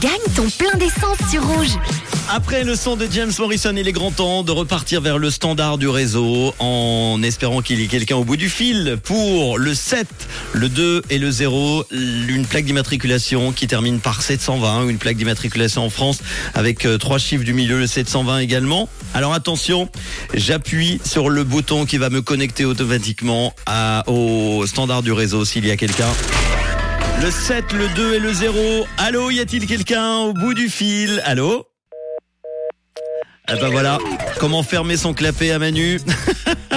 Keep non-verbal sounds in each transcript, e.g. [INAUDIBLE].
Gagne ton plein d'essence sur Rouge. Après le son de James Morrison, il est grand temps de repartir vers le standard du réseau en espérant qu'il y ait quelqu'un au bout du fil pour le 7, le 2 et le 0. Une plaque d'immatriculation qui termine par 720, une plaque d'immatriculation en France avec euh, trois chiffres du milieu, le 720 également. Alors attention, j'appuie sur le bouton qui va me connecter automatiquement au standard du réseau s'il y a quelqu'un. Le 7, le 2 et le 0. Allô, y a-t-il quelqu'un au bout du fil? Allô? Ah bah voilà, comment fermer son clapet à Manu? [LAUGHS]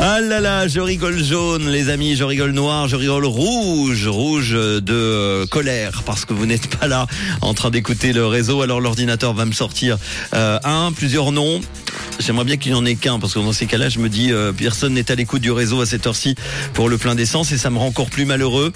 Ah là là, je rigole jaune les amis, je rigole noir, je rigole rouge, rouge de euh, colère parce que vous n'êtes pas là en train d'écouter le réseau. Alors l'ordinateur va me sortir euh, un, plusieurs noms. J'aimerais bien qu'il n'y en ait qu'un parce que dans ces cas-là, je me dis euh, personne n'est à l'écoute du réseau à cette heure-ci pour le plein d'essence et ça me rend encore plus malheureux.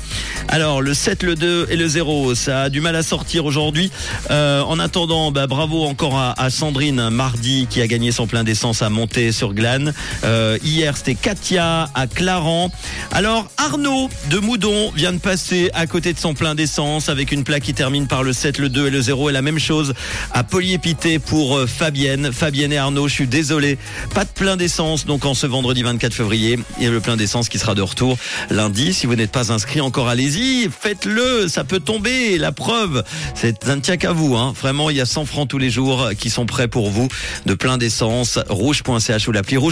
Alors le 7, le 2 et le 0, ça a du mal à sortir aujourd'hui. Euh, en attendant, bah, bravo encore à, Sandrine mardi qui a gagné son plein d'essence à monter sur Glane. Euh, hier, c'était Katia à Claran. Alors Arnaud de Moudon vient de passer à côté de son plein d'essence avec une plaque qui termine par le 7, le 2 et le 0 et la même chose à Polyépité pour euh, Fabienne. Fabienne et Arnaud, je suis désolé, pas de plein d'essence donc en ce vendredi 24 février et le plein d'essence qui sera de retour lundi. Si vous n'êtes pas inscrit encore, allez-y, faites-le, ça peut tomber. La preuve, c'est un tient qu'à vous. Hein. Vraiment, il y a 100 francs tous les jours qui sont prêts pour vous de plein d'essence. Rouge.ch ou l'appli rouge.